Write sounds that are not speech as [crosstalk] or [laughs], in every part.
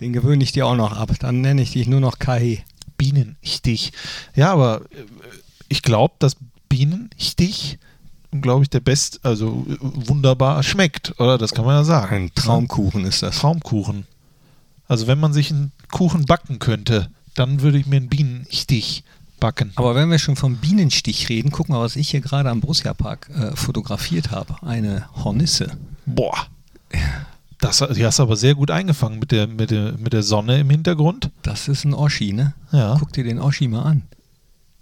Den gewöhne ich dir auch noch ab. Dann nenne ich dich nur noch Kai. Bienenstich. Ja, aber äh, ich glaube, dass Bienenstich, glaube ich, der best, also wunderbar schmeckt, oder? Das kann man ja sagen. Ein Traumkuchen ist das. Traumkuchen. Also wenn man sich einen Kuchen backen könnte, dann würde ich mir einen Bienenstich backen. Aber wenn wir schon vom Bienenstich reden, guck mal, was ich hier gerade am Borussia Park äh, fotografiert habe. Eine Hornisse. Boah. Das, die hast du aber sehr gut eingefangen mit der, mit, der, mit der Sonne im Hintergrund. Das ist ein Oschi, ne? Ja. Guck dir den Oschi mal an.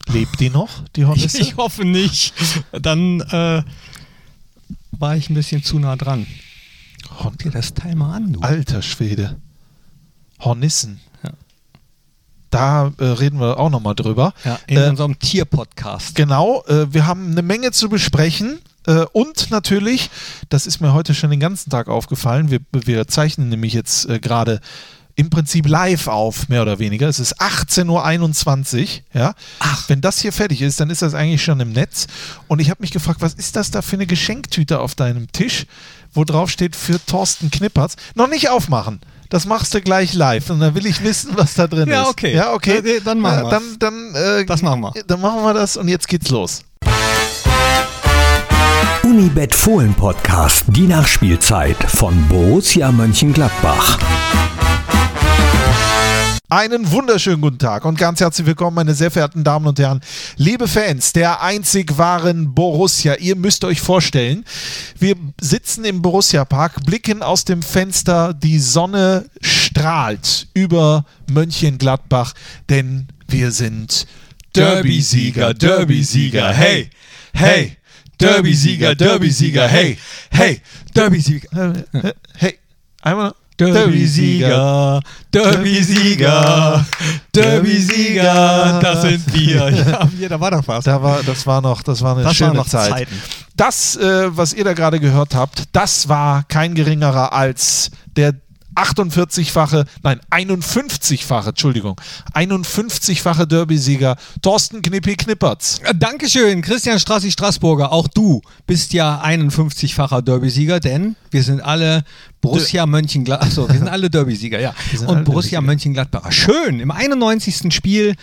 Lebt die noch, die Hornisse? [laughs] Ich hoffe nicht. Dann äh, war ich ein bisschen zu nah dran. Guck dir das Teil mal an, du. Alter Schwede. Hornissen. Da äh, reden wir auch nochmal drüber. Ja, in Äh, unserem Tierpodcast. Genau, äh, wir haben eine Menge zu besprechen. Äh, und natürlich, das ist mir heute schon den ganzen Tag aufgefallen, wir, wir zeichnen nämlich jetzt äh, gerade im Prinzip live auf, mehr oder weniger. Es ist 18.21 Uhr. Ja? Ach. Wenn das hier fertig ist, dann ist das eigentlich schon im Netz. Und ich habe mich gefragt, was ist das da für eine Geschenktüte auf deinem Tisch, wo drauf steht für Thorsten Knippertz? Noch nicht aufmachen. Das machst du gleich live und dann will ich wissen, was da drin Ja, ist. okay. Ja, okay. Äh, dann machen wir's. Dann, dann, äh, Das machen wir. Dann machen wir das und jetzt geht's los. Unibet Fohlen Podcast, die Nachspielzeit von Borussia Mönchengladbach. Einen wunderschönen guten Tag und ganz herzlich willkommen, meine sehr verehrten Damen und Herren, liebe Fans der einzig wahren Borussia. Ihr müsst euch vorstellen, wir sitzen im Borussia Park, blicken aus dem Fenster, die Sonne strahlt über Mönchengladbach, denn wir sind Derby-Sieger, Derby-Sieger, hey, hey, Derby-Sieger, Derby-Sieger, hey, hey, Derby-Sieger. hey, einmal. Derby-Sieger, Derby-Sieger, Derby-Sieger, das sind wir. [laughs] Ja, wir, da war doch was. Da war, das war noch, das war eine Das schöne noch Zeit. Zeiten. Das, äh, was ihr da gerade gehört habt, das war kein geringerer als der 48-fache, nein, 51-fache, Entschuldigung, 51-fache Derby-Sieger Thorsten Knippi Knippertz. Äh, Dankeschön, Christian Strassi Straßburger. Auch du bist ja 51-facher Derby-Sieger, denn wir sind alle Borussia Mönchengladbach. Achso, wir sind alle Derby-Sieger, ja. Und Borussia Derby-Sieger. Mönchengladbach. Schön, im 91. Spiel,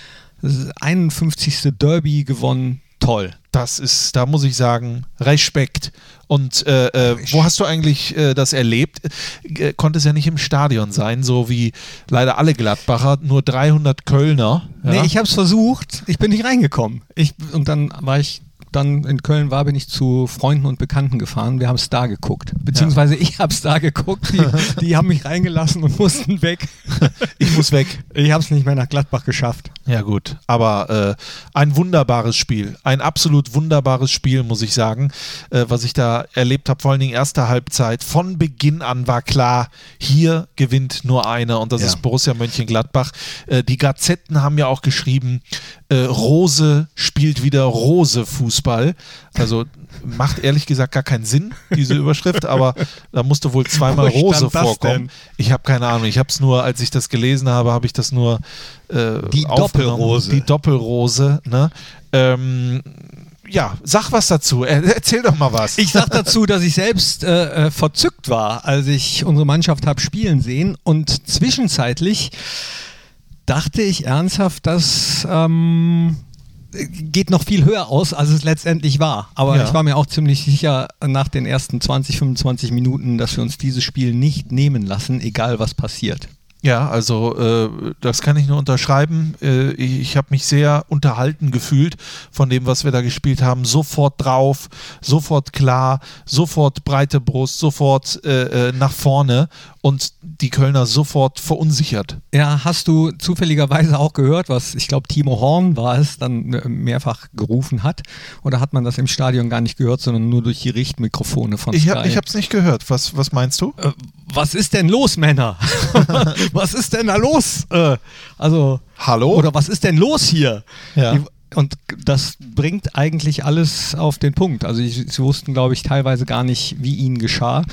das 51. Derby gewonnen. Toll. Das ist, da muss ich sagen, Respekt. Und äh, äh, wo hast du eigentlich äh, das erlebt? Äh, konnte es ja nicht im Stadion sein, so wie leider alle Gladbacher, nur 300 Kölner. Ja? Nee, ich habe es versucht. Ich bin nicht reingekommen. Ich, und dann war ich dann in Köln war, bin ich zu Freunden und Bekannten gefahren. Wir haben es da geguckt. Beziehungsweise ich habe es da geguckt. Die, [laughs] die haben mich reingelassen und mussten weg. ich muss weg. Ich habe es nicht mehr nach Gladbach geschafft. Ja gut, aber äh, ein wunderbares Spiel, ein absolut wunderbares Spiel, muss ich sagen, äh, was ich da erlebt habe, vor allen Dingen erste Halbzeit. Von Beginn an war klar, hier gewinnt nur einer und das Ja. ist Borussia Mönchengladbach. Äh, die Gazetten haben ja auch geschrieben, äh, Rose spielt wieder Rose-Fußball. Also macht ehrlich gesagt gar keinen Sinn, diese Überschrift, aber da musste wohl zweimal Rose vorkommen. denn? Ich habe keine Ahnung, ich habe es nur, als ich das gelesen habe, habe ich das nur äh, Die. Doppelrose. Die Doppelrose, ne? Ähm, ja, sag was dazu. Er, erzähl doch mal was. Ich sag dazu, dass ich selbst äh, äh, verzückt war, als ich unsere Mannschaft habe spielen sehen und zwischenzeitlich dachte ich ernsthaft, dass ähm, geht noch viel höher aus, als es letztendlich war. Aber Ja. ich war mir auch ziemlich sicher nach den ersten 20, 25 Minuten, dass wir uns dieses Spiel nicht nehmen lassen, egal was passiert. Ja, also äh, das kann ich nur unterschreiben. Äh, ich ich habe mich sehr unterhalten gefühlt von dem, was wir da gespielt haben. Sofort drauf, sofort klar, sofort breite Brust, sofort äh, äh, nach vorne und die Kölner sofort verunsichert. Ja, hast du zufälligerweise auch gehört, was ich glaube Timo Horn war es, dann äh, mehrfach gerufen hat? Oder hat man das im Stadion gar nicht gehört, sondern nur durch die Richtmikrofone von Ich Sky? habe es nicht gehört. Was, was meinst du? äh, was ist denn los, Männer? [laughs] [laughs] was ist denn da los? Äh, also, Hallo? oder was ist denn los hier? Ja. Die, und das bringt eigentlich alles auf den Punkt. Also, ich, sie wussten, glaube ich, teilweise gar nicht, wie ihnen geschah.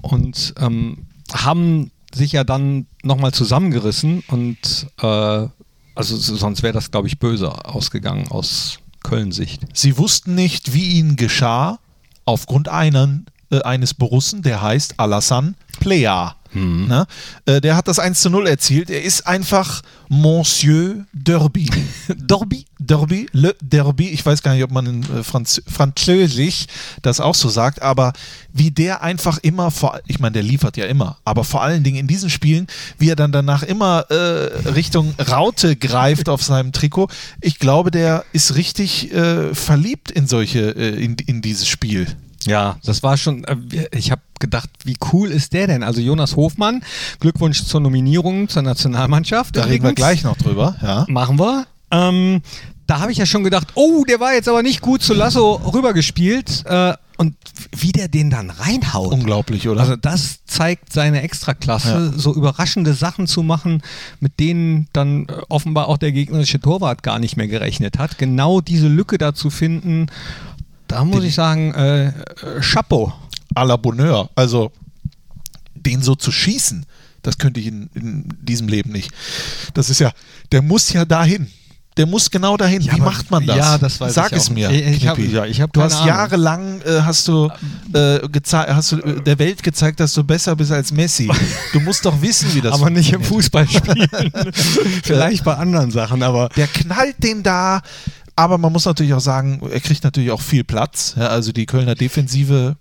Und ähm, haben sich ja dann nochmal zusammengerissen und äh, also sonst wäre das, glaube ich, böse ausgegangen aus Köln-Sicht. Sie wussten nicht, wie ihnen geschah, aufgrund einen, äh, eines Borussen, der heißt Alassane Plea. Ne? Äh, der hat das 1 zu 0 erzielt. Er ist einfach Monsieur Derby. [laughs] Derby? Derby, Le Derby. Ich weiß gar nicht, ob man in äh, Franz Französisch das auch so sagt, aber wie der einfach immer, vor, ich meine, der liefert ja immer, aber vor allen Dingen in diesen Spielen, wie er dann danach immer äh, Richtung Raute greift auf seinem Trikot. Ich glaube, der ist richtig äh, verliebt in solche, äh, in, in dieses Spiel. Ja, das war schon, äh, ich habe gedacht, wie cool ist der denn? Also Jonas Hofmann, Glückwunsch zur Nominierung zur Nationalmannschaft. Da reden wir gleich noch drüber, ja. Machen wir. Ähm, da habe ich ja schon gedacht, oh, der war jetzt aber nicht gut zu Lasso rübergespielt. Äh, und wie der den dann reinhaut. Unglaublich, oder? Also das zeigt seine Extraklasse, Ja. so überraschende Sachen zu machen, mit denen dann äh, offenbar auch der gegnerische Torwart gar nicht mehr gerechnet hat. Genau diese Lücke da zu finden, da muss ich sagen, äh, äh, Chapeau. à la Bonheur. Also den so zu schießen, das könnte ich in, in diesem Leben nicht. Das ist ja, der muss ja dahin. Der muss genau dahin. Ja, Wie macht man das? ja, das weiß Sag es mir. Ich- ich hab- ja, ich hab du hast Ahnung. jahrelang äh, hast du, äh, hast du äh, der Welt gezeigt, dass du besser bist als Messi. Du musst doch wissen, wie das [laughs] aber nicht im funktioniert. Fußballspielen. [laughs] Vielleicht bei anderen Sachen, aber Der knallt den da, aber man muss natürlich auch sagen, er kriegt natürlich auch viel Platz. Ja, also die Kölner Defensive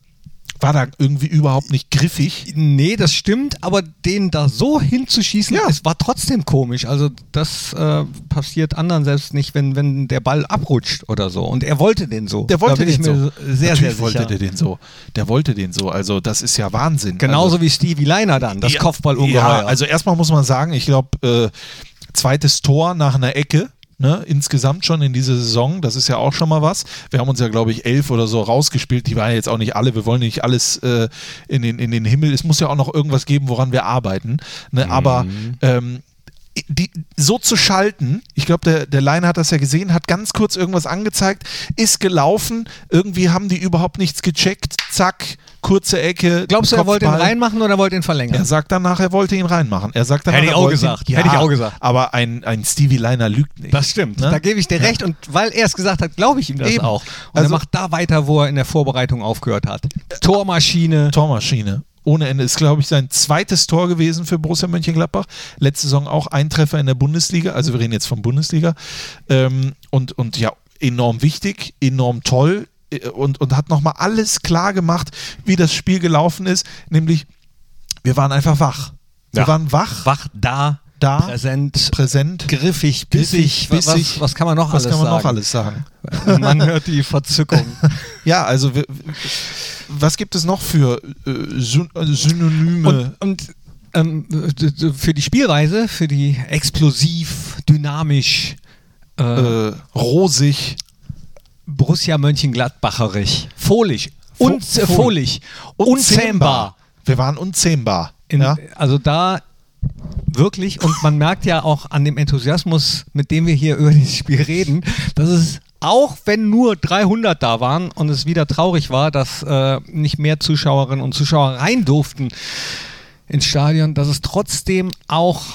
war da irgendwie überhaupt nicht griffig. Nee, das stimmt, aber den da so hinzuschießen, Ja. es war trotzdem komisch. Also das äh, passiert anderen selbst nicht, wenn, wenn der Ball abrutscht oder so. Und er wollte den so. Der wollte den so. sehr, Natürlich sehr wollte der den so. Der wollte den so. Also das ist ja Wahnsinn. Genauso also, wie Stevie Leiner dann, das Ja, Kopfballungeheuer. Ja, also erstmal muss man sagen, ich glaube, äh, zweites Tor nach einer Ecke. Ne, insgesamt schon in dieser Saison, das ist ja auch schon mal was. Wir haben uns ja, glaube ich, elf oder so rausgespielt. Die waren ja jetzt auch nicht alle. Wir wollen nicht alles äh, in, den, in den Himmel. Es muss ja auch noch irgendwas geben, woran wir arbeiten. Ne? Aber ähm, die, so zu schalten, ich glaube, der, der Leiner hat das ja gesehen, hat ganz kurz irgendwas angezeigt, ist gelaufen, irgendwie haben die überhaupt nichts gecheckt, zack, kurze Ecke. Glaubst du, er wollte ihn reinmachen oder wollte ihn verlängern? Er sagt danach, er wollte ihn reinmachen. Er sagt danach, Hätte ich auch gesagt. Ihn, Hätte ich auch gesagt. Aber ein, ein Stevie Liner lügt nicht. Das stimmt, Ne? da gebe ich dir recht. Und weil er es gesagt hat, glaube ich ihm das Eben. auch. Und Also- er macht da weiter, wo er in der Vorbereitung aufgehört hat. Tormaschine. Tormaschine. Ohne Ende. Ist, glaube ich, sein zweites Tor gewesen für Borussia Mönchengladbach. Letzte Saison auch ein Treffer in der Bundesliga. Also wir reden jetzt von Bundesliga. Ähm, und, und ja, enorm wichtig, enorm toll. äh, Und, und hat nochmal alles klar gemacht, wie das Spiel gelaufen ist. Nämlich, wir waren einfach wach. Wir Ja. waren wach, Wach da, Da. präsent, präsent. griffig, bissig. Bissig. Was, was kann man noch Was alles kann man noch sagen? alles sagen? Man hört die Verzückung. [laughs] Ja, also was gibt es noch für äh, äh, Synonyme? Und, und ähm, für die Spielweise, für die explosiv, dynamisch, äh, äh, rosig. Borussia Mönchengladbacherig, fohlig, Fo- un äh, fol- fohlig, unzähmbar. Wir waren unzähmbar. In, ja? Also da wirklich, und man merkt ja auch an dem Enthusiasmus, mit dem wir hier über dieses Spiel reden, dass es auch wenn nur 300 da waren und es wieder traurig war, dass äh, nicht mehr Zuschauerinnen und Zuschauer rein durften ins Stadion, dass es trotzdem auch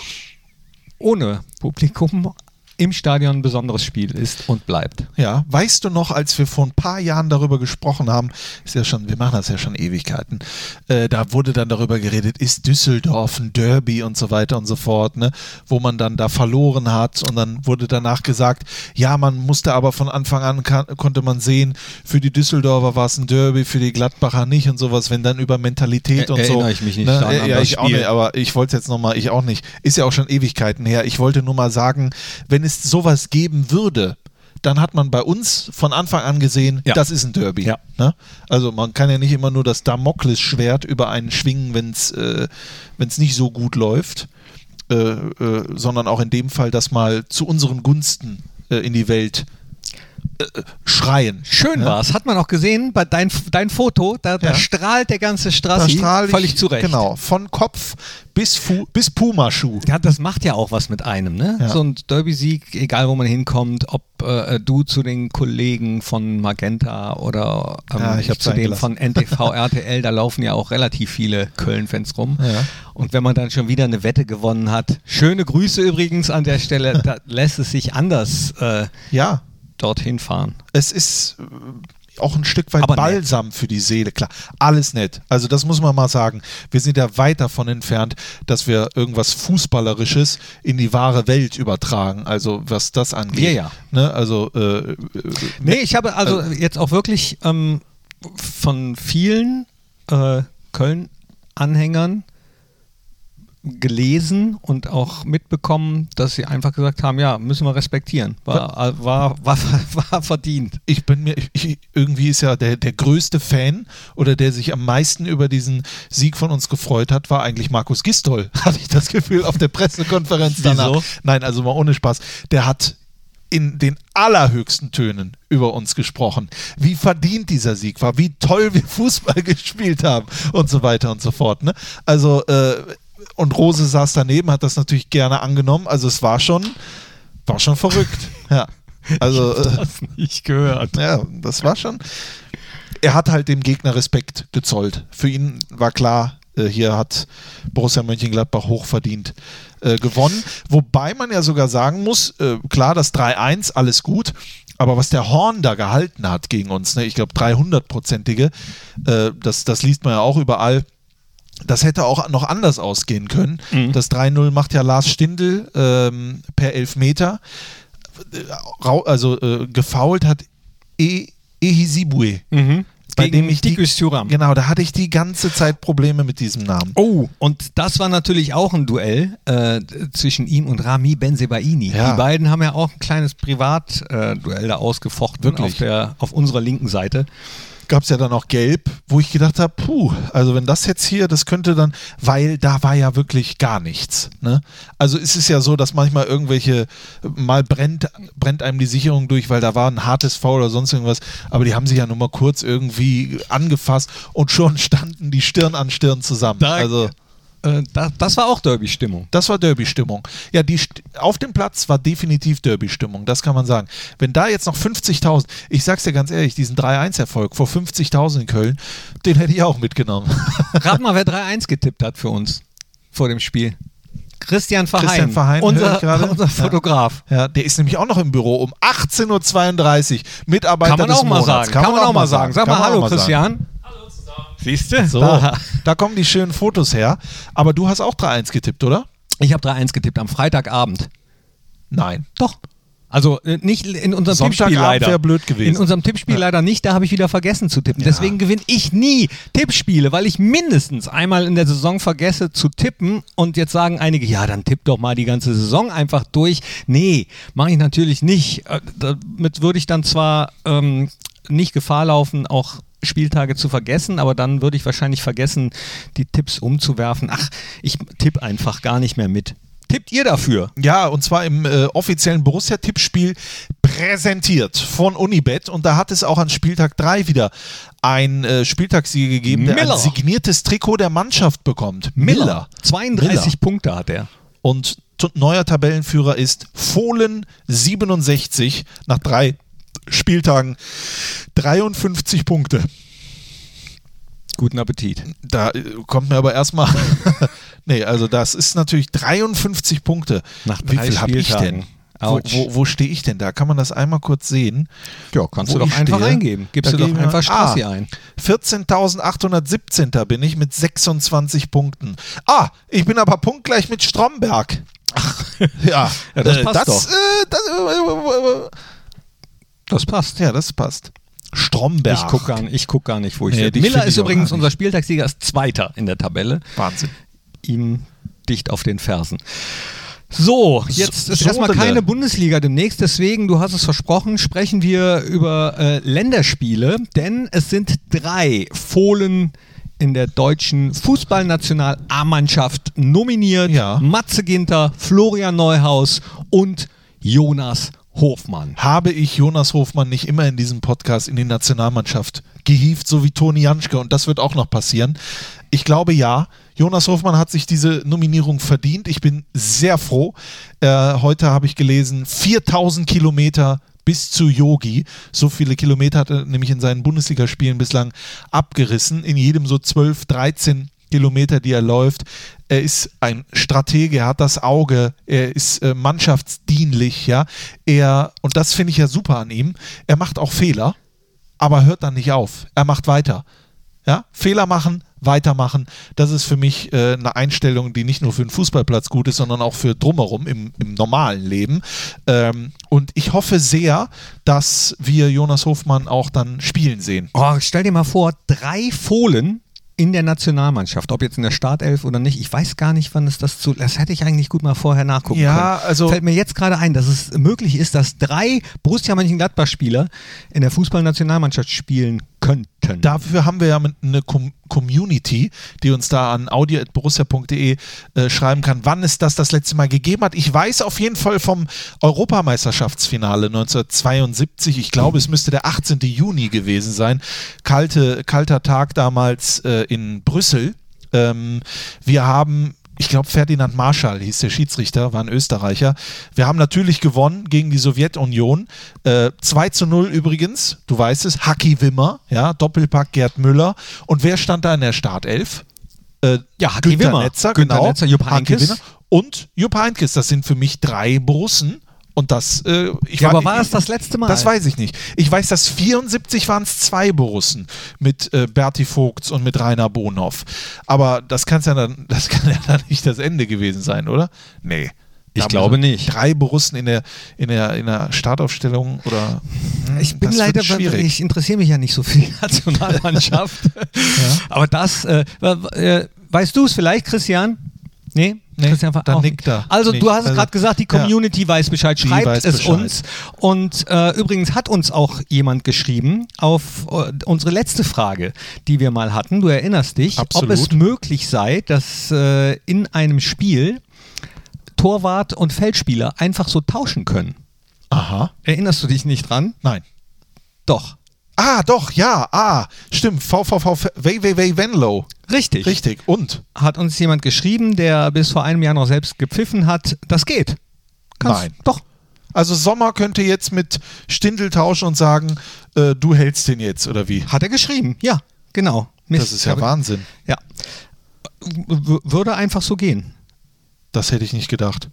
ohne Publikum im Stadion ein besonderes Spiel ist und bleibt. Ja, weißt du noch, als wir vor ein paar Jahren darüber gesprochen haben, ist ja schon, wir machen das ja schon Ewigkeiten, äh, da wurde dann darüber geredet, ist Düsseldorf ein Derby und so weiter und so fort, ne, wo man dann da verloren hat und dann wurde danach gesagt, ja, man musste aber von Anfang an kann, konnte man sehen, für die Düsseldorfer war es ein Derby, für die Gladbacher nicht und sowas, wenn dann über Mentalität Er- und so. erinnere ich mich nicht ne, dran äh, ja, ich auch Spiel. nicht, aber ich wollte es jetzt nochmal, ich auch nicht. Ist ja auch schon Ewigkeiten her. Ich wollte nur mal sagen, wenn es sowas geben würde, dann hat man bei uns von Anfang an gesehen, Ja. das ist ein Derby. Ja. Ne? Also man kann ja nicht immer nur das Damoklesschwert über einen schwingen, wenn es äh, wenn's nicht so gut läuft, äh, äh, sondern auch in dem Fall das mal zu unseren Gunsten äh, in die Welt äh, schreien. Schön ne? war's. Hat man auch gesehen bei dein, dein Foto, da, da Ja. strahlt der ganze Da ich, völlig zurecht. Genau, von Kopf bis, Fu bis Pumaschuh. Ja, das macht ja auch was mit einem, ne? Ja. So ein Derby-Sieg, egal wo man hinkommt, ob äh, du zu den Kollegen von Magenta oder ähm, Ja, ich hab's zu dem von NTV [laughs] RTL, da laufen ja auch relativ viele Köln-Fans rum. Ja. Und wenn man dann schon wieder eine Wette gewonnen hat, schöne Grüße übrigens an der Stelle, [laughs] da lässt es sich anders äh, Ja, dorthin fahren. es ist, äh, auch ein Stück weit Aber nett. Balsam für die Seele. Klar, alles nett. Also das muss man mal sagen. Wir sind ja weit davon entfernt, dass wir irgendwas Fußballerisches in die wahre Welt übertragen. Also was das angeht. Ja, ja. Ne? Also äh, äh, Nee, ich habe also jetzt auch wirklich ähm, von vielen äh, Köln-Anhängern gelesen und auch mitbekommen, dass sie einfach gesagt haben, ja, müssen wir respektieren. War, äh, war, war, [laughs] war verdient. ich bin mir, ich, irgendwie ist ja der, der größte Fan oder der sich am meisten über diesen Sieg von uns gefreut hat, war eigentlich Markus Gistol, [laughs] hatte ich das Gefühl auf der Pressekonferenz danach. Wieso? Nein, also mal ohne Spaß. Der hat in den allerhöchsten Tönen über uns gesprochen, wie verdient dieser Sieg war, wie toll wir [laughs] Fußball gespielt haben und so weiter und so fort. Ne? Also, äh, und Rose saß daneben, hat das natürlich gerne angenommen. Also es war schon, war schon verrückt. [laughs] Ja. Also, äh, Das nicht gehört. ja, das war schon. Er hat halt dem Gegner Respekt gezollt. Für ihn war klar, äh, hier hat Borussia Mönchengladbach hochverdient äh, gewonnen. Wobei man ja sogar sagen muss, äh, klar, das 3-1, alles gut. Aber was der Horn da gehalten hat gegen uns, ne, ich glaube 300-prozentige, äh, das, das liest man ja auch überall. Das hätte auch noch anders ausgehen können. Das 3-0 macht ja Lars Stindl ähm, per Elfmeter. Äh, Also äh, gefault hat e Ehisibue. Mhm. Bei dem ich die. Genau, da hatte ich die ganze Zeit Probleme mit diesem Namen. Oh, und das war natürlich auch ein Duell äh, zwischen ihm und Rami Benzebaini. Ja. Die beiden haben ja auch ein kleines Privatduell äh, da ausgefochten Wirklich? auf, der, auf unserer linken Seite. Gab es ja dann auch Gelb, wo ich gedacht habe, puh, also wenn das jetzt hier, das könnte dann, weil da war ja wirklich gar nichts. Ne? Also es ist ja so, dass manchmal irgendwelche, mal brennt, brennt einem die Sicherung durch, weil da war ein hartes Foul oder sonst irgendwas, aber die haben sich ja nur mal kurz irgendwie angefasst und schon standen die Stirn an Stirn zusammen. Da- also Äh, da, das war auch Derby-Stimmung. Das war Derby-Stimmung. Ja, die auf dem Platz war definitiv Derby-Stimmung, das kann man sagen. Wenn da jetzt noch 50.000, ich sag's dir ganz ehrlich, diesen 3-1-Erfolg vor 50.000 in Köln, den hätte ich auch mitgenommen. [laughs] Rat mal, wer 3-1 getippt hat für uns vor dem Spiel. Christian Verheyen, Christian Verheyen, unser, unser. Fotograf. ja, der ist nämlich auch noch im Büro um 18.32 Uhr. Mitarbeiter Kann man des auch mal Monats. sagen. Kann, man auch mal sagen. Sag Kann mal Hallo, auch sagen. Siehst du? So, Da. da kommen die schönen Fotos her. Aber du hast auch 3-1 getippt, oder? Ich habe 3-1 getippt am Freitagabend. Nein. Doch. Also äh, nicht in unserem Tippspiel leider. wär blöd gewesen. In unserem Tippspiel leider nicht, da habe ich wieder vergessen zu tippen. Deswegen gewinne ich nie Tippspiele, weil ich mindestens einmal in der Saison vergesse zu tippen und jetzt sagen einige, ja, dann tipp doch mal die ganze Saison einfach durch. Nee, mache ich natürlich nicht. Äh, Damit würde ich dann zwar ähm, nicht Gefahr laufen, auch Spieltage zu vergessen, aber dann würde ich wahrscheinlich vergessen, die Tipps umzuwerfen. Ach, ich tippe einfach gar nicht mehr mit. Tippt ihr dafür? Ja, und zwar im äh, offiziellen Borussia-Tippspiel präsentiert von Unibet. Und da hat es auch an Spieltag 3 wieder ein äh, Spieltagssieger gegeben, der Miller. ein signiertes Trikot der Mannschaft bekommt. 32 Miller. Punkte hat er. Und neuer Tabellenführer ist Fohlen 67 nach drei Spieltagen 53 Punkte. Guten Appetit. Da äh, kommt mir aber erstmal. [laughs] nee, also das ist natürlich 53 Punkte. Nach Wie drei viel habe ich denn? Wo, wo, wo stehe ich denn da? Kann man das einmal kurz sehen? Ja, kannst du doch einfach stehe? eingeben. Gibst Da du doch einfach Strassi ah, ein. 14.817. bin ich mit 26 Punkten. Ah, ich bin aber punktgleich mit Stromberg. Ach, ja, [laughs] Ja, das äh, passt das, doch. Äh, das, äh, Das passt. ja, das passt. Stromberg. Ich gucke gar, nicht- ich guck gar nicht, wo ich Nee, dich Miller ist übrigens unser Spieltagssieger, ist Zweiter in der Tabelle. Wahnsinn. Ihm dicht auf den Fersen. So, jetzt ist So, erstmal keine Bundesliga demnächst, deswegen, du hast es versprochen, sprechen wir über äh, Länderspiele, denn es sind drei Fohlen in der deutschen Fußballnational A-Mannschaft nominiert. Ja. Matze Ginter, Florian Neuhaus und Jonas Hofmann. Habe ich Jonas Hofmann nicht immer in diesem Podcast in die Nationalmannschaft gehievt, so wie Toni Janschke und das wird auch noch passieren? Ich glaube ja. Jonas Hofmann hat sich diese Nominierung verdient. Ich bin sehr froh. Äh, heute habe ich gelesen, 4000 Kilometer bis zu Yogi. So viele Kilometer hat er nämlich in seinen Bundesligaspielen bislang abgerissen. In jedem so 12, 13 Kilometer, die er läuft. Er ist ein Stratege, er hat das Auge, er ist äh, mannschaftsdienlich, ja. Er, und das finde ich ja super an ihm, er macht auch Fehler, aber hört dann nicht auf. Er macht weiter. Ja, Fehler machen, weitermachen. Das ist für mich äh, eine Einstellung, die nicht nur für den Fußballplatz gut ist, sondern auch für drumherum im, im normalen Leben. Ähm, und ich hoffe sehr, dass wir Jonas Hofmann auch dann spielen sehen. Oh, stell dir mal vor, drei Fohlen in der Nationalmannschaft, ob jetzt in der Startelf oder nicht, ich weiß gar nicht, wann es das zu. Das hätte ich eigentlich gut mal vorher nachgucken Ja, können. also- Fällt mir jetzt gerade ein, dass es möglich ist, dass drei Borussia Mönchengladbach-Spieler in der Fußballnationalmannschaft spielen könnten. Dafür haben wir ja eine Com Community, die uns da an audio.borussia.de äh, schreiben kann, wann es das das letzte Mal gegeben hat. Ich weiß auf jeden Fall vom Europameisterschaftsfinale 1972. Ich glaube, es müsste der 18. Juni gewesen sein. Kalte, kalter Tag damals äh, in Brüssel. Ähm, wir haben ich glaube, Ferdinand Marschall hieß der Schiedsrichter, war ein Österreicher. Wir haben natürlich gewonnen gegen die Sowjetunion. Äh, 2 zu 0 übrigens, du weißt es, Haki Wimmer, ja, Doppelpack Gerd Müller. Und wer stand da in der Startelf? Äh, Ja, Haki Günther Wimmer. Netzer, Günther genau. Netzer, Jupp Heynckes. Und Jupp Heynckes. Das sind für mich drei Borussen. Und das, äh, ich Ja, war- aber war es das letzte Mal? Das weiß ich nicht. Ich weiß, dass 74 waren es zwei Borussen mit äh, Berti Vogts und mit Rainer Bonhoff. Aber das, kann's ja dann, [laughs] das kann ja dann nicht das Ende gewesen sein, oder? Nee. Ich Da glaube nicht. Drei Borussen in der, in der, in der Startaufstellung oder. Hm, Ich bin das leider, schwierig. ich interessiere mich ja nicht so für die [laughs] Nationalmannschaft. [laughs] Aber das, äh, äh, weißt du es vielleicht, Christian? Nee? Nee, Christian dann auch nickt nicht. er. Also Nicht. du hast es Also, gerade gesagt, die ja. Community weiß Bescheid, schreibt weiß es Bescheid. uns. Und äh, übrigens hat uns auch jemand geschrieben auf äh, unsere letzte Frage, die wir mal hatten. Du erinnerst dich, Absolut. ob es möglich sei, dass äh, in einem Spiel Torwart und Feldspieler einfach so tauschen können. Aha. Erinnerst du dich nicht dran? Nein. Doch. Ah, doch, ja, ah, stimmt. VVV WWW Venlo. Richtig. Richtig. Und? Hat uns jemand geschrieben, der bis vor einem Jahr noch selbst gepfiffen hat. Das geht. Nein. Doch. Also Sommer könnte jetzt mit Stindel tauschen und sagen, äh, du hältst den jetzt, oder wie? Hat er geschrieben. Ja, genau. Mist, Das ist ja Wahnsinn. Ja. W würde einfach so gehen. Das hätte ich nicht gedacht.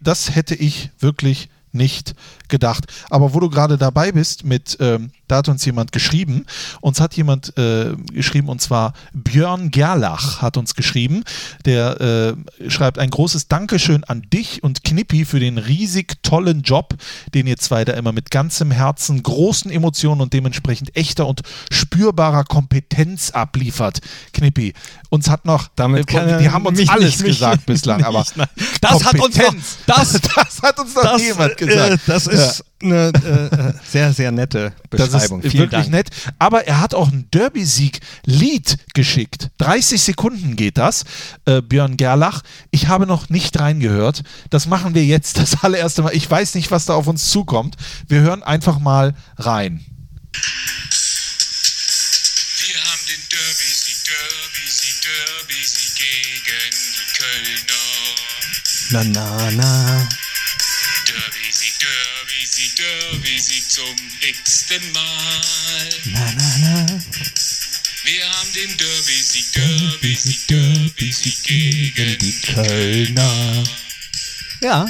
Das hätte ich wirklich nicht gedacht. Aber wo du gerade dabei bist, mit, ähm, da hat uns jemand geschrieben, uns hat jemand äh, geschrieben, und zwar Björn Gerlach hat uns geschrieben, der äh, schreibt ein großes Dankeschön an dich und Knippi für den riesig tollen Job, den ihr zwei da immer mit ganzem Herzen, großen Emotionen und dementsprechend echter und spürbarer Kompetenz abliefert. Knippi, uns hat noch, Damit kann er die haben uns mich alles mich- gesagt bislang, nicht- aber. Das hat uns noch- Kompetenz, das- [laughs] das hat uns noch Das, jemand äh, gesagt. das ist eine äh, äh, sehr, sehr nette Das ist Beschreibung. Vielen wirklich Dank. nett. Aber er hat auch ein Derby-Sieg-Lied geschickt. 30 Sekunden geht das. Äh, Björn Gerlach. Ich habe noch nicht reingehört. Das machen wir jetzt das allererste Mal. Ich weiß nicht, was da auf uns zukommt. Wir hören einfach mal rein. Wir haben den Derby-Sieg, Derby-Sieg, Derby-Sieg gegen die Kölner. Na, na, na. Derby-Sieg, Derby-Sieg, Derby-Sieg zum x-ten Mal. Na, na, na. Wir haben den Derby-Sieg, Derby-Sieg, Derby-Sieg gegen die Kölner. Ja,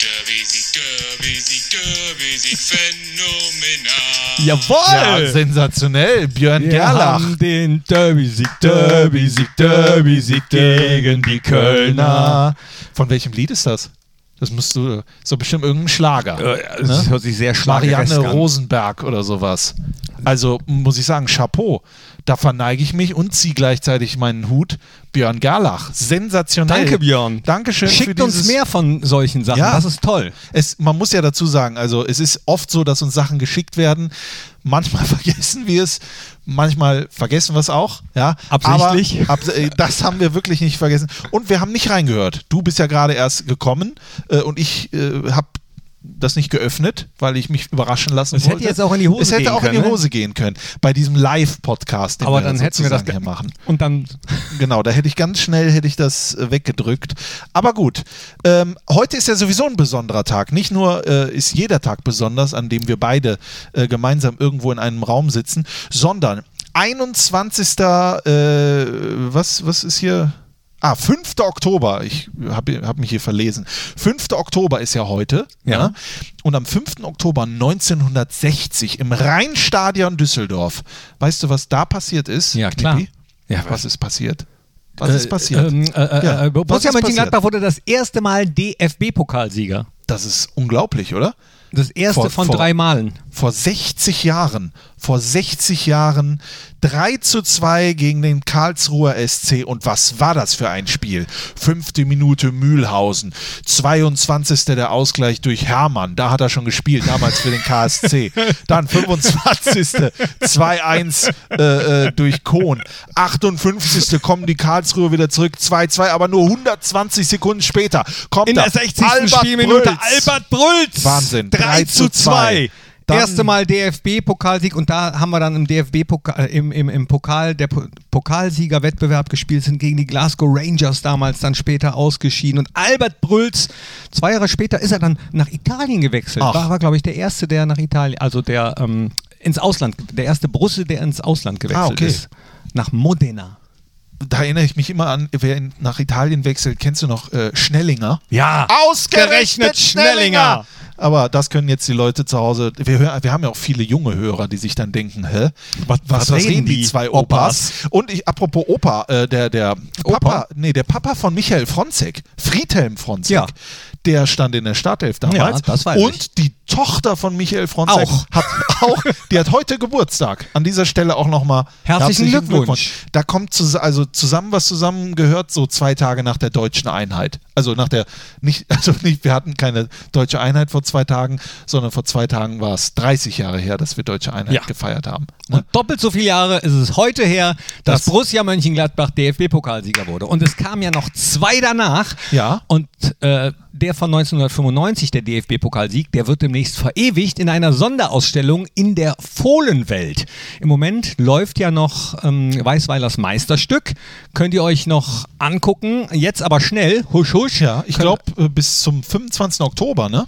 Derby-Sieg, Derby-Sieg, Derby-Sieg, phänomenal. jawohl. Ja, sensationell. Björn Wir Gerlach. haben den Derby-Sieg, Derby-Sieg, Derby-Sieg gegen die Kölner. Von welchem Lied ist das? Das musst du, so bestimmt irgendein Schlager. Äh, Das hört sich sehr Marianne an. Rosenberg oder sowas. Also muss ich sagen, Chapeau. Da verneige ich mich und ziehe gleichzeitig meinen Hut. Björn Gerlach. Sensationell. Danke, Björn. Dankeschön Schickt uns mehr von solchen Sachen. Ja. Das ist toll. es, man muss ja dazu sagen, also es ist oft so, dass uns Sachen geschickt werden. Manchmal [laughs] vergessen wir es, manchmal vergessen wir es auch. Ja, Absichtlich. Aber, ab, äh, das haben wir wirklich nicht vergessen. Und wir haben nicht reingehört. Du bist ja gerade erst gekommen äh, und ich äh, habe das nicht geöffnet, weil ich mich überraschen lassen Es hätte wollte. jetzt auch in die Hose Es hätte gehen auch in die können, ne? Hose gehen können. Bei diesem Live-Podcast, den Aber wir dann hätten wir das hier machen. Und dann Genau, da hätte ich ganz schnell hätte ich das äh, weggedrückt. Aber gut, ähm, heute ist ja sowieso ein besonderer Tag. Nicht nur äh, ist jeder Tag besonders, an dem wir beide äh, gemeinsam irgendwo in einem Raum sitzen, sondern 21. Äh, was, was ist hier? Ah, 5. Oktober, ich habe hab mich hier verlesen. 5. Oktober ist ja heute. Ja. Und am 5. Oktober 1960 im Rheinstadion Düsseldorf. Weißt du, was da passiert ist? Ja, klar. Knippi? Ja, was ist passiert? Was ist passiert? Ähm, äh, äh, Ja, äh, Borussia Mönchengladbach wurde das erste Mal DFB-Pokalsieger. Das ist unglaublich, oder? Das erste Vor- von vor- drei Malen. Vor 60 Jahren, vor 60 Jahren 3 zu 2 gegen den Karlsruher SC. Und was war das für ein Spiel? Fünfte Minute Mühlhausen, 22. der Ausgleich durch Hermann. Da hat er schon gespielt, damals für den KSC. Dann 25. 2-1 äh, äh, durch Kohn. 58. kommen die Karlsruhe wieder zurück, 2-2, aber nur 120 Sekunden später kommt In da der 60. Albert Spielminute Brülz. Albert Brülz. Wahnsinn. 3 zu 2. Dann- Erste Mal DFB-Pokalsieg und da haben wir dann im DFB-Pokal, äh, im, im, im Pokal, der Po- Pokalsiegerwettbewerb gespielt, sind gegen die Glasgow Rangers damals dann später ausgeschieden und Albert Brülz, zwei Jahre später ist er dann nach Italien gewechselt. Ach. War, war glaube ich, der Erste, der nach Italien, also der ähm, ins Ausland, der erste Brusse, der ins Ausland gewechselt Ah, okay. ist. Nach Modena. da erinnere ich mich immer an, wer in, nach Italien wechselt, kennst du noch äh, Schnellinger? Ja, Ausgerechnet Schnellinger! Aber das können jetzt die Leute zu Hause, wir, hör, wir haben ja auch viele junge Hörer, die sich dann denken, hä? Was- was reden die zwei Opas? Und ich, apropos Opa, äh, der, der Papa, Opa? nee, der Papa von Michael Fronzek, Friedhelm Fronzek, Ja. Der stand in der Startelf damals. Ja, das weiß Und ich. die Tochter von Michael Fronzek Auch. hat auch, die hat heute Geburtstag. An dieser Stelle auch nochmal Herzlichen Glückwunsch. Da kommt zus also zusammen, was zusammengehört, so zwei Tage nach der deutschen Einheit. Also nach der, nicht, [laughs] also nicht, wir hatten keine deutsche Einheit vor zwei Tagen, sondern vor zwei Tagen war es 30 Jahre her, dass wir deutsche Einheit Ja. gefeiert haben. Ne? Und doppelt so viele Jahre ist es heute her, dass Das- Borussia Mönchengladbach DFB-Pokalsieger wurde. Und es kamen ja noch zwei danach. Ja. Und äh, der von 1995, der DFB-Pokalsieg, der wird demnächst verewigt in einer Sonderausstellung in der Fohlenwelt. Im Moment läuft ja noch ähm, Weißweilers Meisterstück. Könnt ihr euch noch angucken. Jetzt aber schnell, husch husch. Ja, ich glaube bis zum 25. Oktober, ne?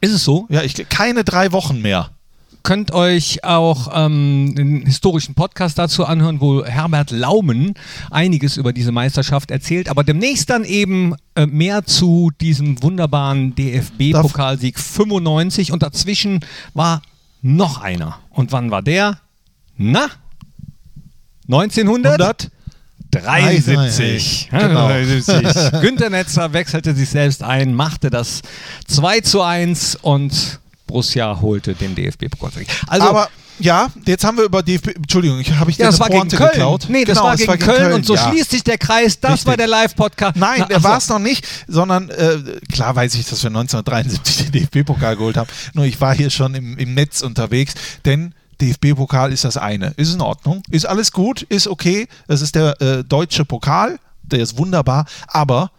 Ist es so? Ja, ich keine drei Wochen mehr. Könnt euch auch ähm, einen historischen Podcast dazu anhören, wo Herbert Laumen einiges über diese Meisterschaft erzählt, aber demnächst dann eben äh, mehr zu diesem wunderbaren DFB-Pokalsieg 95 und dazwischen war noch einer. Und wann war der? Na? 1900? 73. Genau. 73. Günter Netzer wechselte sich selbst ein, machte das 2 zu 1 und Borussia holte den DFB-Pokal. Also, Aber ja, jetzt haben wir über die. Entschuldigung, ich habe ich ja, das war gegen Köln. geklaut. Nee, das Genau, war es gegen Köln, und so ja. schließt sich der Kreis. Das Richtig. war der Live-Podcast. Nein, Na, der ach so. war es noch nicht, sondern äh, klar weiß ich, dass wir 1973 den DFB-Pokal geholt haben. Nur ich war hier schon im, im Netz unterwegs, denn DFB-Pokal ist das eine. Ist in Ordnung, ist alles gut, ist okay. Das ist der äh, deutsche Pokal, der ist wunderbar, aber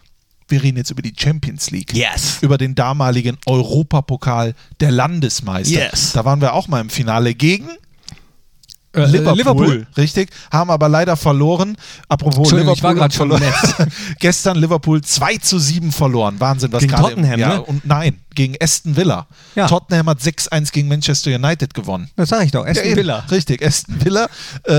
wir reden jetzt über die Champions League. Yes. Über den damaligen Europapokal der Landesmeister. Yes. Da waren wir auch mal im Finale gegen Äh, Liverpool, Liverpool. richtig, haben aber leider verloren. Apropos Entschuldigung, Liverpool, ich war schon im verloren. [laughs] gestern Liverpool 2 zu 7 verloren. Wahnsinn, was Gegen gerade Tottenham, ja, ne? und nein, gegen Aston Villa. Ja. Tottenham hat 6-1 gegen Manchester United gewonnen. Das sag ich doch. Aston Ja. Villa. Richtig, Aston Villa. Äh,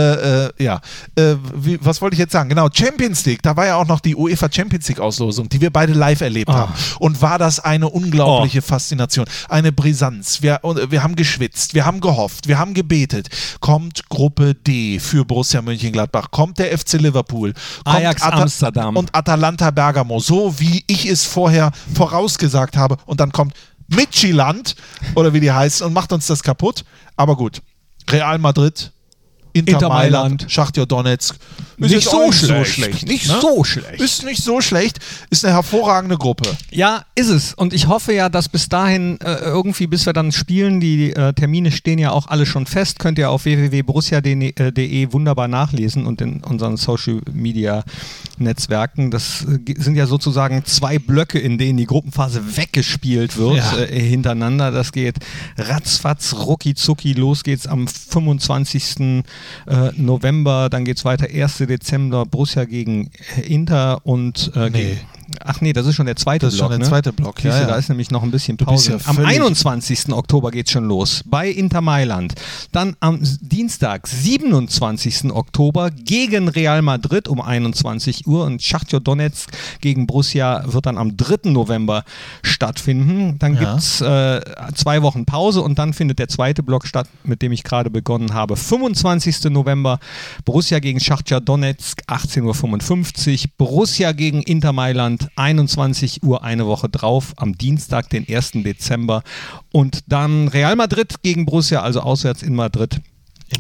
äh, ja, äh, wie, was wollte ich jetzt sagen? Genau, Champions League. Da war ja auch noch die UEFA Champions League Auslosung, die wir beide live erlebt Ah. haben. Und war das eine unglaubliche Oh. Faszination, eine Brisanz. Wir, wir haben geschwitzt, wir haben gehofft, wir haben gebetet. Kommt Gruppe D für Borussia Mönchengladbach, kommt der FC Liverpool, kommt Ajax Amsterdam. und Atalanta Bergamo, so wie ich es vorher vorausgesagt habe. Und dann kommt Midtjylland oder wie die heißen und macht uns das kaputt. Aber gut, Real Madrid, Inter, Inter Mailand, Mailand. Schachtja Donetsk. Ist Nicht so auch schlecht. Nicht so schlecht. Ist nicht so schlecht. Ist eine hervorragende Gruppe. Ja, ist es. Und ich hoffe ja, dass bis dahin äh, irgendwie, bis wir dann spielen, die äh, Termine stehen ja auch alle schon fest, könnt ihr auf www.borussia.de wunderbar nachlesen und in unseren Social Media Netzwerken. Das äh, sind ja sozusagen zwei Blöcke, in denen die Gruppenphase weggespielt wird Ja. äh, hintereinander. Das geht ratzfatz, rucki zucki. Los geht's am 25. Äh, November. Dann geht's weiter 1. Dezember Borussia gegen Inter und äh, Nee. gegen ach nee, das ist schon der zweite Das ist Block. schon der ne? zweite Block, ja, ja. Da ist nämlich noch ein bisschen Pause. ja am völlig- 21. Oktober geht schon los bei Inter Mailand. Dann am Dienstag, 27. Oktober gegen Real Madrid um 21 Uhr und Schachtjo Donetsk gegen Borussia wird dann am 3. November stattfinden. Dann Ja. gibt es äh, zwei Wochen Pause und dann findet der zweite Block statt, mit dem ich gerade begonnen habe. 25. November Borussia gegen Schachtja Donetsk 18.55 Uhr. Borussia gegen Inter Mailand 21 Uhr eine Woche drauf am Dienstag, den 1. Dezember. Und dann Real Madrid gegen Borussia, also auswärts in Madrid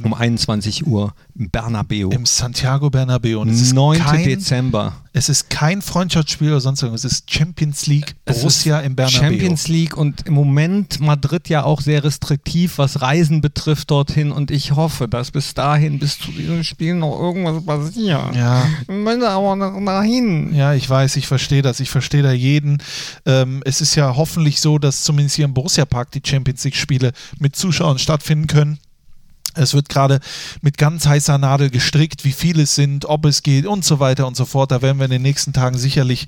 um 21 Uhr im Bernabeu. Im Santiago Bernabeu. Und es ist 9. kein, Dezember. Es ist kein Freundschaftsspiel oder sonst irgendwas. Es ist Champions League Borussia im Bernabeu. Champions League und im Moment Madrid ja auch sehr restriktiv, was Reisen betrifft dorthin. Und ich hoffe, dass bis dahin, bis zu diesem Spiel noch irgendwas passiert. Ja. Ich möchte aber noch dahin. Ja, ich weiß, ich verstehe das. Ich verstehe da jeden. Ähm, es ist ja hoffentlich so, dass zumindest hier im Borussia Park die Champions League-Spiele mit Zuschauern stattfinden können. Es wird gerade mit ganz heißer Nadel gestrickt, wie viele es sind, ob es geht und so weiter und so fort. Da werden wir in den nächsten Tagen sicherlich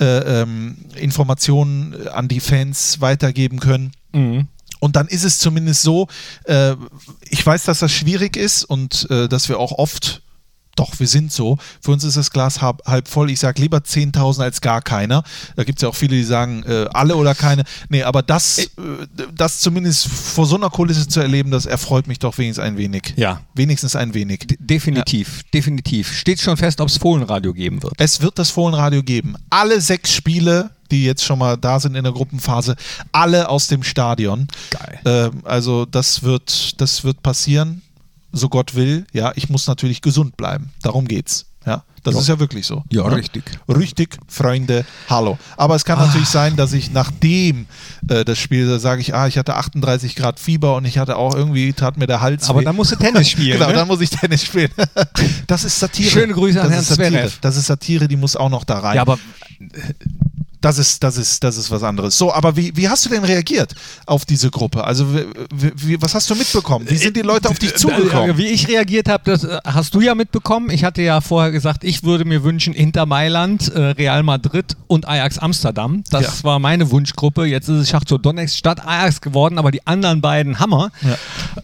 äh, ähm, Informationen an die Fans weitergeben können. Mhm. Und dann ist es zumindest so, äh, ich weiß, dass das schwierig ist und äh, dass wir auch oft, doch, wir sind so, für uns ist das Glas halb, halb voll. Ich sage lieber 10.000 als gar keiner. Da gibt es ja auch viele, die sagen, äh, alle oder keine. Nee, aber das, äh, das zumindest vor so einer Kulisse zu erleben, das erfreut mich doch wenigstens ein wenig. Ja. Wenigstens ein wenig. D- Definitiv, definitiv. Steht schon fest, ob es Fohlenradio geben wird. Es wird das Fohlenradio geben. Alle sechs Spiele, die jetzt schon mal da sind in der Gruppenphase, alle aus dem Stadion. Geil. Ähm, also das wird, das wird passieren, so Gott will. Ja, ich muss natürlich gesund bleiben. Darum geht's. Ja, das Ja. ist ja wirklich so. Ja, Ne? richtig. Richtig, Freunde, hallo. Aber es kann natürlich sein, dass ich nachdem äh, das Spiel, da sage ich, ah, ich hatte 38 Grad Fieber und ich hatte auch irgendwie, tat mir der Hals Aber weh. dann musst du Tennis [laughs] spielen. Genau, ne? dann muss ich Tennis spielen. [laughs] Das ist Satire. Schöne Grüße an das Herrn ist Satire. Zverev. Das ist Satire, die muss auch noch da rein. ja, aber Das ist, das ist, das ist was anderes. So, aber wie, wie hast du denn reagiert auf diese Gruppe? Also, wie, wie, was hast du mitbekommen? Wie sind die Leute auf dich zugekommen? Äh, Wie ich reagiert habe, das äh, hast du ja mitbekommen. Ich hatte ja vorher gesagt, ich würde mir wünschen Inter Mailand, äh, Real Madrid und Ajax Amsterdam. Das Ja. war meine Wunschgruppe. Jetzt ist es Schachzo Donetsk statt Ajax geworden, aber die anderen beiden Hammer.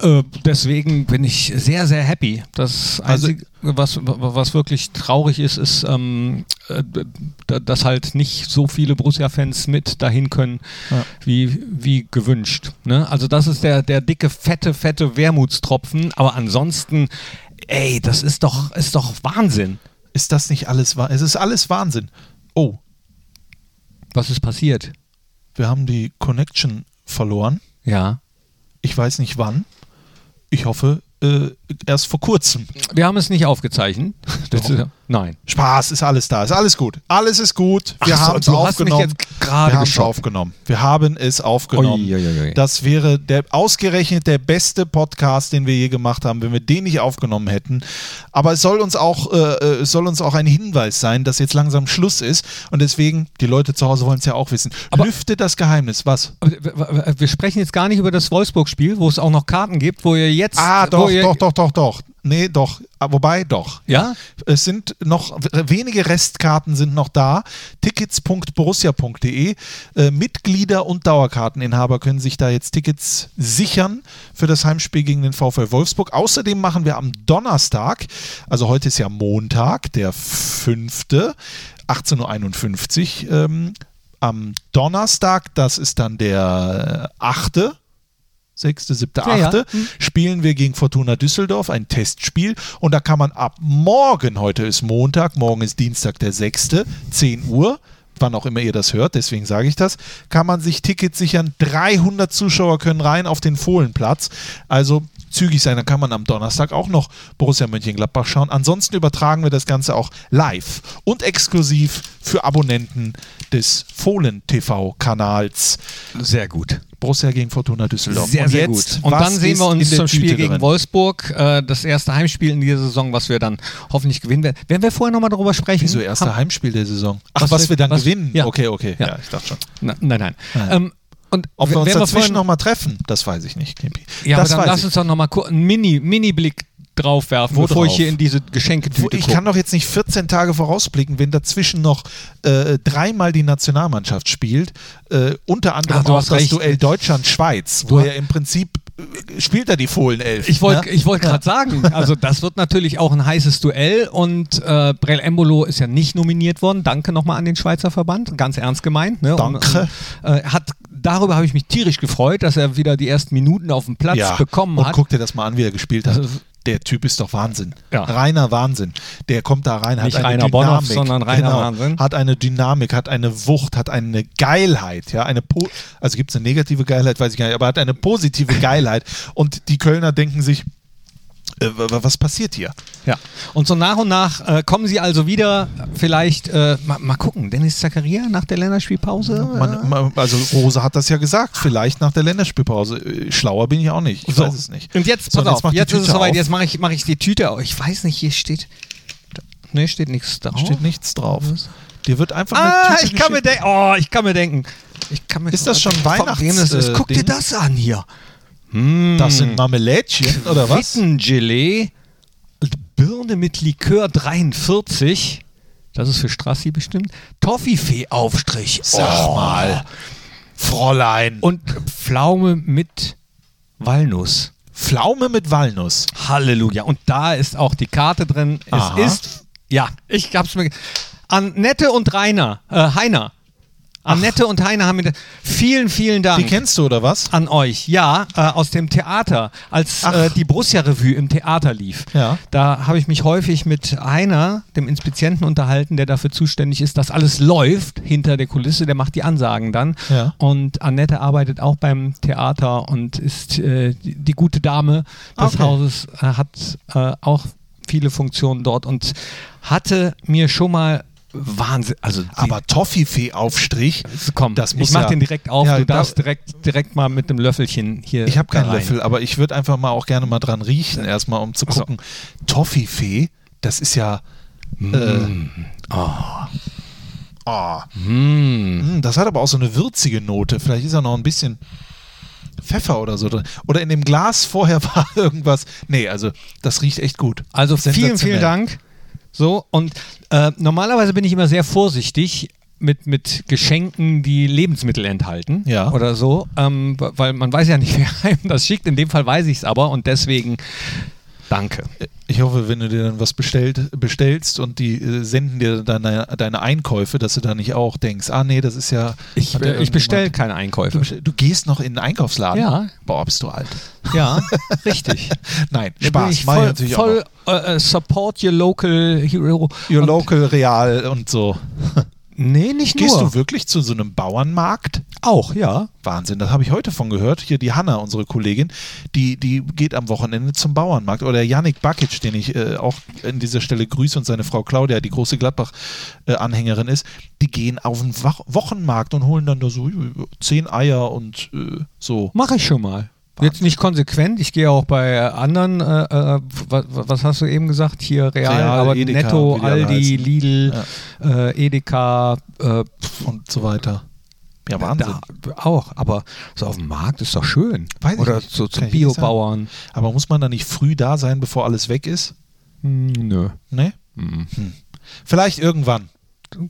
Äh, deswegen bin ich sehr, sehr happy. Das Also- Einzige, was, was wirklich traurig ist, ist, ähm, äh, dass halt nicht so viele Borussia-Fans mit dahin können, Ja. wie, wie gewünscht. Ne? Also das ist der, der dicke, fette, fette Wermutstropfen. Aber ansonsten, ey, das ist doch, ist doch Wahnsinn. Ist das nicht alles wahr? Es ist alles Wahnsinn. Oh, Was ist passiert? wir haben die Connection verloren. Ja. Ich weiß nicht wann. Ich hoffe, äh, erst vor kurzem. Wir haben es nicht aufgezeichnet. [laughs] Das nein. Spaß, ist alles da, ist alles gut. Alles ist gut. Wir so, haben es mich aufgenommen. wir haben es aufgenommen. Wir haben es aufgenommen. Ui, ui, ui. Das wäre der ausgerechnet der beste Podcast, den wir je gemacht haben, wenn wir den nicht aufgenommen hätten. Aber es soll uns auch, äh, äh, es soll uns auch ein Hinweis sein, dass jetzt langsam Schluss ist. Und deswegen, die Leute zu Hause wollen es ja auch wissen. Aber- Lüfte das Geheimnis. Was? Wir sprechen jetzt gar nicht über das Wolfsburg-Spiel, wo es auch noch Karten gibt, wo ihr jetzt. Ah, doch, ihr, doch, doch, doch, doch. Nee, doch. Ah, Wobei, doch. Ja? Es sind noch wenige Restkarten sind noch da. Tickets.borussia.de. Äh, Mitglieder und Dauerkarteninhaber können sich da jetzt Tickets sichern für das Heimspiel gegen den VfL Wolfsburg. Außerdem machen wir am Donnerstag, also heute ist ja Montag, der 5. 18.51 Uhr. Ähm, am Donnerstag, das ist dann der 8. 6., 7., 8. Ja, ja. spielen wir gegen Fortuna Düsseldorf, ein Testspiel. Und da kann man ab morgen, heute ist Montag, morgen ist Dienstag der 6., 10 Uhr, wann auch immer ihr das hört, deswegen sage ich das, kann man sich Tickets sichern. 300 Zuschauer können rein auf den Fohlenplatz. Also zügig sein, dann kann man am Donnerstag auch noch Borussia Mönchengladbach schauen. Ansonsten übertragen wir das Ganze auch live und exklusiv für Abonnenten des Fohlen TV-Kanals. Sehr gut. Borussia gegen Fortuna Düsseldorf. Sehr, und sehr jetzt, gut. Und dann sehen wir uns zum Spiel Tüte gegen drin? Wolfsburg. Äh, das erste Heimspiel in dieser Saison, was wir dann hoffentlich gewinnen werden. Werden wir vorher nochmal darüber sprechen? Wieso erste Heimspiel der Saison? Ach, Was was, wir- wir dann was- gewinnen? ja. Okay, okay. Ja. Ja, ich dachte schon. Na, nein, nein. Nein. Ähm, und Ob wir uns dazwischen nochmal treffen, das weiß ich nicht, Knippi. Ja, das aber dann weiß lass ich. uns doch nochmal einen Mini, Mini-Blick draufwerfen, Wo bevor drauf? ich hier in diese Wo, Geschenketüte ich gucke. kann doch jetzt nicht 14 Tage vorausblicken, wenn dazwischen noch äh, dreimal die Nationalmannschaft spielt. Äh, unter anderem du auch das recht. Duell Deutschland-Schweiz, wo er im Prinzip spielt er die Fohlenelf. Ich wollte ne? wollt gerade sagen, also das wird natürlich auch ein heißes Duell und äh, Brel Embolo ist ja nicht nominiert worden. Danke nochmal an den Schweizer Verband, ganz ernst gemeint. Ne? Danke. Und, äh, hat, darüber habe ich mich tierisch gefreut, dass er wieder die ersten Minuten auf dem Platz ja. bekommen Und hat. guck dir das mal an, wie er gespielt hat. Der Typ ist doch Wahnsinn. Ja. Reiner Wahnsinn. Der kommt da rein, hat Nicht eine Rainer Dynamik. Bonhoff, sondern reiner genau, Wahnsinn. Hat eine Dynamik, hat eine Wucht, hat eine Geilheit. Ja, eine po also gibt es eine negative Geilheit, weiß ich gar nicht, aber hat eine positive [laughs] Geilheit. Und die Kölner denken sich, was passiert hier? Ja. Und so nach und nach äh, kommen sie also wieder, vielleicht, äh, mal, mal gucken, Dennis Zakaria nach der Länderspielpause? Man, man, also Rose hat das ja gesagt, vielleicht nach der Länderspielpause. Äh, Schlauer bin ich auch nicht. Ich So. weiß es nicht. Und jetzt, So, pass auf, mach die jetzt ist es soweit, auf. jetzt mache ich, mach ich die Tüte auf. Ich weiß nicht, hier steht. Ne, steht nichts drauf. steht nichts drauf. Dir wird einfach Ah, eine Tüte ich kann mir denken. Oh, ich kann mir denken. Ich kann mir Ist das schon Weihnachts- ist. äh, Guck dir das an hier. Das sind Marmelädchen oder was? Wittengelee, Birne mit Likör 43. Das ist für Strassi bestimmt. Toffifee-Aufstrich. Sag Oh. mal, Fräulein. Und Pflaume mit Walnuss. Pflaume mit Walnuss. Halleluja. Und da ist auch die Karte drin. Es Aha. ist, ja, ich hab's mir. Annette und Rainer, äh, Heiner. Annette und Heiner haben mir. Vielen, vielen Dank. Die kennst du oder was? an euch, ja, äh, aus dem Theater, als äh, die Borussia-Revue im Theater lief. Ja. Da habe ich mich häufig mit einer, dem Inspizienten, unterhalten, der dafür zuständig ist, dass alles läuft hinter der Kulisse. Der macht die Ansagen dann. Ja. Und Annette arbeitet auch beim Theater und ist äh, die, die gute Dame des Okay. Hauses, äh, hat äh, auch viele Funktionen dort und hatte mir schon mal Wahnsinn, also Aber Toffifee-Aufstrich, komm, das muss ich mach ja- den direkt auf. Ja, du da- darfst direkt, direkt mal mit dem Löffelchen hier. ich habe da keinen. Löffel, aber ich würde einfach mal auch gerne mal dran riechen, erstmal, um zu Ach so. gucken. Toffifee, das ist ja. Äh, oh. Mm, Das hat aber auch so eine würzige Note. Vielleicht ist da noch ein bisschen Pfeffer oder so drin. Oder in dem Glas vorher [laughs] war irgendwas. Nee, also das riecht echt gut. Also vielen, vielen. Dank. So, und äh, normalerweise bin ich immer sehr vorsichtig mit, mit Geschenken, die Lebensmittel enthalten. Ja. Oder so, ähm, weil man weiß ja nicht, [laughs] wer einem das schickt. In dem Fall weiß ich es aber und deswegen danke. Ich hoffe, wenn du dir dann was bestellt, bestellst und die äh, senden dir deine, deine Einkäufe, dass du da nicht auch denkst, ah nee, das ist ja. Ich, ja ich bestelle keine Du, Einkäufe. bestell- du gehst noch in den Einkaufsladen? Ja. Boah, bist du alt. Ja, richtig. [laughs] Nein, Spaß. ich voll, natürlich auch voll noch. äh, äh, support your local hero. Your local real und so. Nee, nicht Gehst nur. du wirklich zu so einem Bauernmarkt? Auch, ja. Wahnsinn, das habe ich heute von gehört. Hier die Hanna, unsere Kollegin, die, die geht am Wochenende zum Bauernmarkt. Oder Yannick Bakic, den ich äh, auch an dieser Stelle grüße und seine Frau Claudia, die große Gladbach-Anhängerin ist, die gehen auf den Wochenmarkt und holen dann da so äh, zehn Eier und äh, so. Mache ich schon mal. Jetzt nicht konsequent, ich gehe auch bei anderen, äh, äh, was, was hast du eben gesagt, hier Real, Real, aber Edeka, Netto, Aldi. Lidl, äh, Edeka, äh, und so weiter. Ja, Wahnsinn. da auch, aber so auf dem Markt ist doch schön. Weiß ich Oder nicht. so zu Kann ich nicht sagen. Biobauern. Aber muss man da nicht früh da sein, bevor alles weg ist? Hm, nö. Ne? Hm. Hm. Vielleicht irgendwann.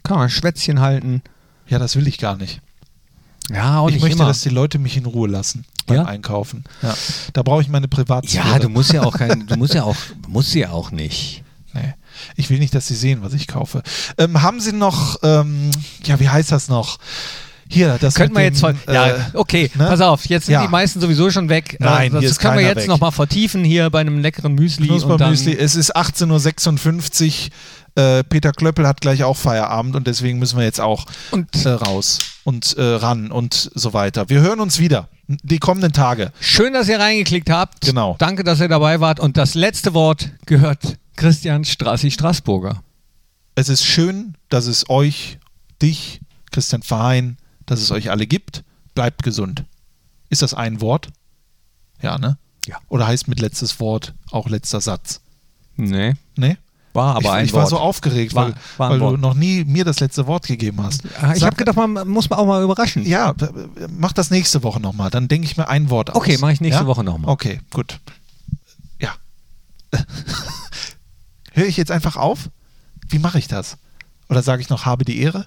Kann man Schwätzchen halten. Ja, das will ich gar nicht. Ja, auch ich möchte, immer. dass die Leute mich in Ruhe lassen beim Ja? Einkaufen. Ja. Da brauche ich meine Privatsphäre. ja, du musst ja auch kein, du musst ja auch, musst ja auch nicht. Nee. Ich will nicht, dass sie sehen, was ich kaufe. Ähm, haben Sie noch, ähm, ja, wie heißt das noch? Hier, das Könnten wir dem, jetzt voll, äh, ja, okay, ne? pass auf, jetzt sind Ja. die meisten sowieso schon weg. Nein, äh, das hier ist können wir jetzt nochmal vertiefen hier bei einem leckeren Müsli. und dann, Knuspermüsli. Es ist 18.56 Uhr. Äh, Peter Klöppel hat gleich auch Feierabend und deswegen müssen wir jetzt auch Und- äh, raus und äh, ran und so weiter. Wir hören uns wieder die kommenden Tage. Schön, dass ihr reingeklickt habt. Genau. Danke, dass ihr dabei wart. Und das letzte Wort gehört Christian Strassi Straßburger. Es ist schön, dass es euch, dich, Christian Verein, dass es euch alle gibt. Bleibt gesund. Ist das ein Wort? Ja, ne? Ja. Oder heißt mit letztes Wort auch letzter Satz? Nee, Ne? war aber ich ein ich Wort. war so aufgeregt, War- weil, war weil du noch nie mir das letzte Wort gegeben hast. Ah, ich habe gedacht, man muss man auch mal überraschen. Ja, mach das nächste Woche nochmal. Dann denke ich mir ein Wort aus. Okay, mach ich nächste ja? Woche noch mal. Okay, gut. Ja. [laughs] Höre ich jetzt einfach auf? Wie mache ich das? Oder sage ich noch, habe die Ehre?